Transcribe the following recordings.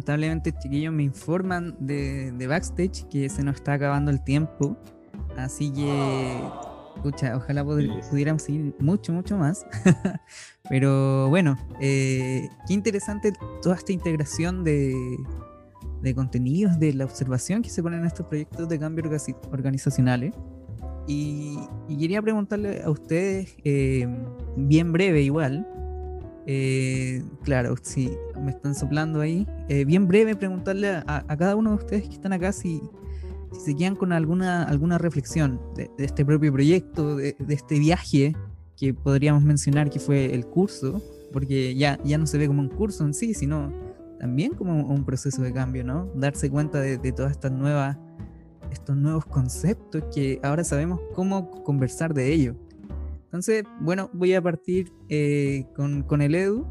lamentablemente, chiquillos, me informan de, de backstage que se nos está acabando el tiempo. Así que, escucha, ojalá pudiéramos seguir mucho, mucho más. Pero bueno, eh, qué interesante toda esta integración de, de contenidos, de la observación que se ponen en estos proyectos de cambio organizacionales. Y, quería preguntarle a ustedes, eh, bien breve igual, eh, claro, si me están soplando ahí, eh, bien breve preguntarle a, cada uno de ustedes que están acá si, se quedan con alguna, alguna reflexión de, este propio proyecto, de, este viaje que podríamos mencionar que fue el curso, porque ya, ya no se ve como un curso en sí, sino también como un proceso de cambio, ¿no? Darse cuenta de, todas estas nuevas, estos nuevos conceptos que ahora sabemos cómo conversar de ello. Entonces, bueno, voy a partir eh, con, el Edu.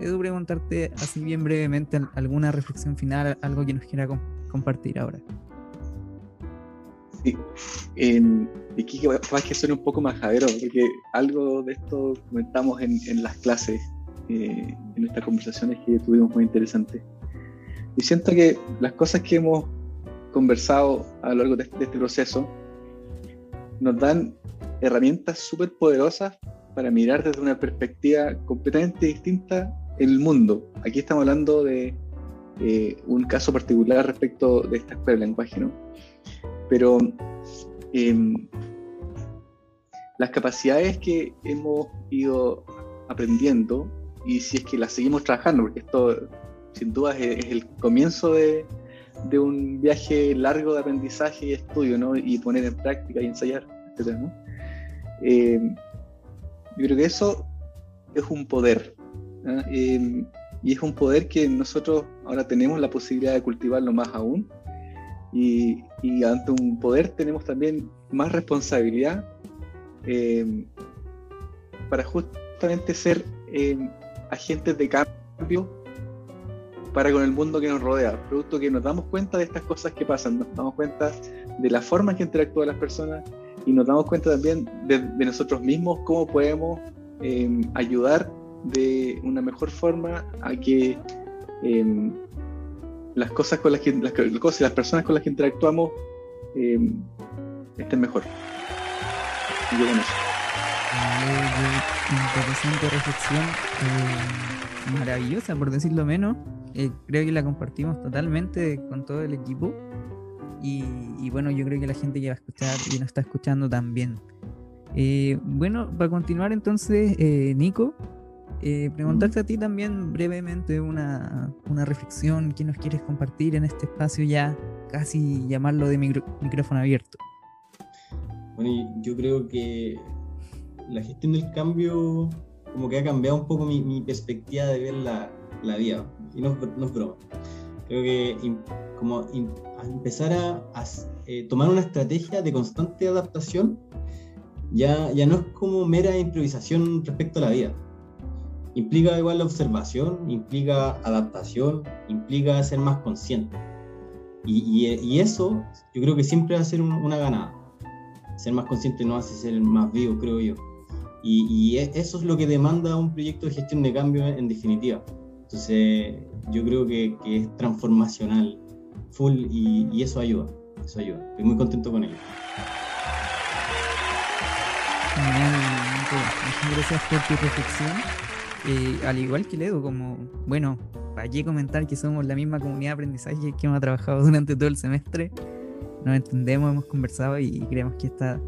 Edu, preguntarte así bien brevemente alguna reflexión final, algo que nos quiera compartir ahora. Sí, aquí capaz que suene un poco majadero, porque algo de esto comentamos en, en las clases eh, en estas conversaciones que tuvimos muy interesantes. Y siento que las cosas que hemos conversado a lo largo de, este proceso nos dan herramientas súper poderosas para mirar desde una perspectiva completamente distinta el mundo. Aquí estamos hablando de un caso particular respecto de esta escuela de lenguaje, ¿no? Pero em, las capacidades que hemos ido aprendiendo y si es que la seguimos trabajando, porque esto sin duda es, el comienzo de, de, un viaje largo de aprendizaje y estudio, ¿no? Y poner en práctica y ensayar, etc. ¿no? Eh, yo creo que eso es un poder. Eh, y es un poder que nosotros ahora tenemos la posibilidad de cultivarlo más aún. Y, ante un poder tenemos también más responsabilidad eh, para justamente ser agentes de cambio para con el mundo que nos rodea, producto que nos damos cuenta de estas cosas que pasan, nos damos cuenta de la forma en que interactúan las personas y nos damos cuenta también de, nosotros mismos, cómo podemos em, ayudar de una mejor forma a que em, las cosas con las que las, cosas, las personas con las que interactuamos em, estén mejor. Y yo con eso interesante reflexión, eh, maravillosa por decirlo menos. Eh, creo que la compartimos totalmente con todo el equipo. Y, bueno, yo creo que la gente que va a escuchar y nos está escuchando también. Eh, bueno, para continuar entonces, Nico, preguntarte a ti también brevemente una, una, reflexión que nos quieres compartir en este espacio ya casi llamarlo de micrófono abierto. Bueno, yo creo que la gestión del cambio como que ha cambiado un poco mi, perspectiva de ver la, la vida. Y no, no, es broma. Creo que como empezar a, eh, tomar una estrategia de constante adaptación ya, ya no es como mera improvisación respecto a la vida. Implica igual la observación, implica adaptación, implica ser más consciente. Y, y, eso yo creo que siempre va a ser una ganada. Ser más consciente no hace ser más vivo, creo yo. Y, e, eso es lo que demanda un proyecto de gestión de cambio en definitiva. Entonces, yo creo que, es transformacional, full, y, eso ayuda, eso ayuda. Estoy muy contento con ello. Muchas gracias por tu reflexión. Eh, al igual que Ledo, como, bueno, para qué comentar que somos la misma comunidad de aprendizaje que hemos trabajado durante todo el semestre, nos entendemos, hemos conversado y creemos que esta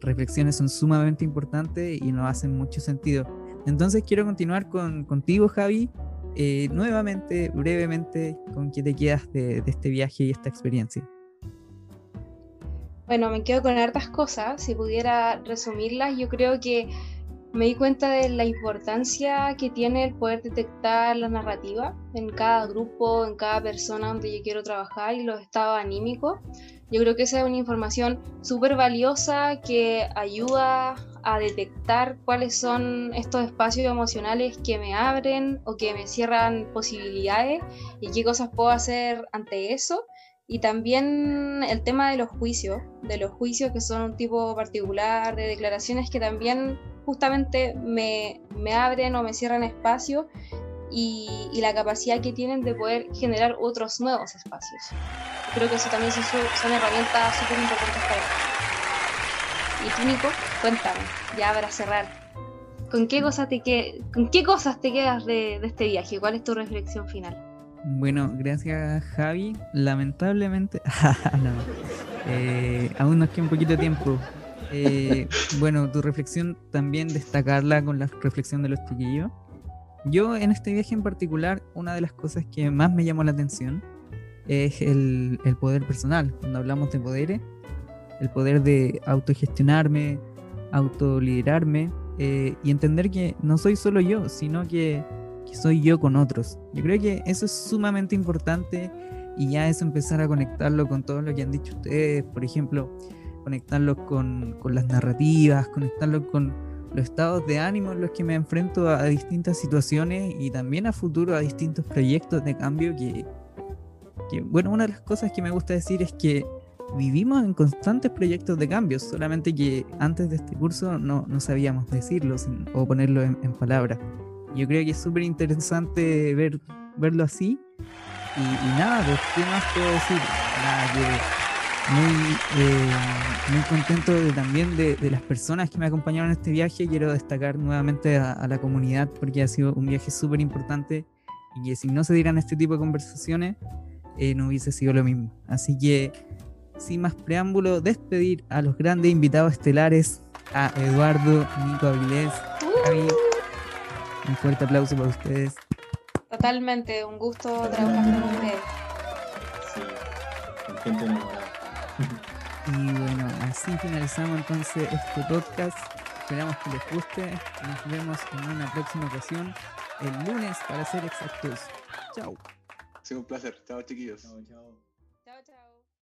reflexiones son sumamente importantes y nos hacen mucho sentido. Entonces quiero continuar con, contigo, Javi, eh, nuevamente, brevemente, con qué te quedas de, este viaje y esta experiencia. Bueno, me quedo con hartas cosas. Si pudiera resumirlas, yo creo que me di cuenta de la importancia que tiene el poder detectar la narrativa en cada grupo, en cada persona donde yo quiero trabajar y los estados anímicos. Yo creo que esa es una información súper valiosa que ayuda a detectar cuáles son estos espacios emocionales que me abren o que me cierran posibilidades y qué cosas puedo hacer ante eso. Y también el tema de los juicios, de los juicios que son un tipo particular, de declaraciones que también justamente me, me abren o me cierran espacio y, la capacidad que tienen de poder generar otros nuevos espacios. Creo que eso también son, son herramientas súper importantes para Y tú, Nico, cuéntame, ya para cerrar, ¿con qué cosas te, que, ¿con qué cosas te quedas de, de este viaje? ¿Cuál es tu reflexión final? Bueno, gracias Javi. Lamentablemente, no, eh, aún nos queda un poquito de tiempo. Eh, bueno, tu reflexión también destacarla con la reflexión de los chiquillos. Yo en este viaje en particular, una de las cosas que más me llamó la atención es el, poder personal. Cuando hablamos de poderes, el poder de autogestionarme, autoliderarme eh, y entender que no soy solo yo, sino que, soy yo con otros. Yo creo que eso es sumamente importante y ya es empezar a conectarlo con todo lo que han dicho ustedes, por ejemplo, conectarlo con, con las narrativas, conectarlo con los estados de ánimo en los que me enfrento a, distintas situaciones y también a futuro a distintos proyectos de cambio que, bueno, una de las cosas que me gusta decir es que vivimos en constantes proyectos de cambio, solamente que antes de este curso no, no sabíamos decirlo o ponerlo en, palabras. Yo creo que es súper interesante ver, verlo así. Y, nada, pues, ¿qué más puedo decir? Nada, que muy, eh, muy contento también de, las personas que me acompañaron en este viaje. Quiero destacar nuevamente a, la comunidad porque ha sido un viaje súper importante y que si no se dieran este tipo de conversaciones eh, no hubiese sido lo mismo. Así que sin más preámbulo, despedir a los grandes invitados estelares, a Eduardo, Nico Avilés, Javi. Un fuerte aplauso para ustedes. Totalmente, un gusto trabajar con ustedes. Sí, gente enamorada. Y bueno, así finalizamos entonces este podcast. Esperamos que les guste. Nos vemos en una próxima ocasión el lunes para ser exactos. Chao. Ha sido un placer. Chao chiquillos. Chao, chao. Chao, chao.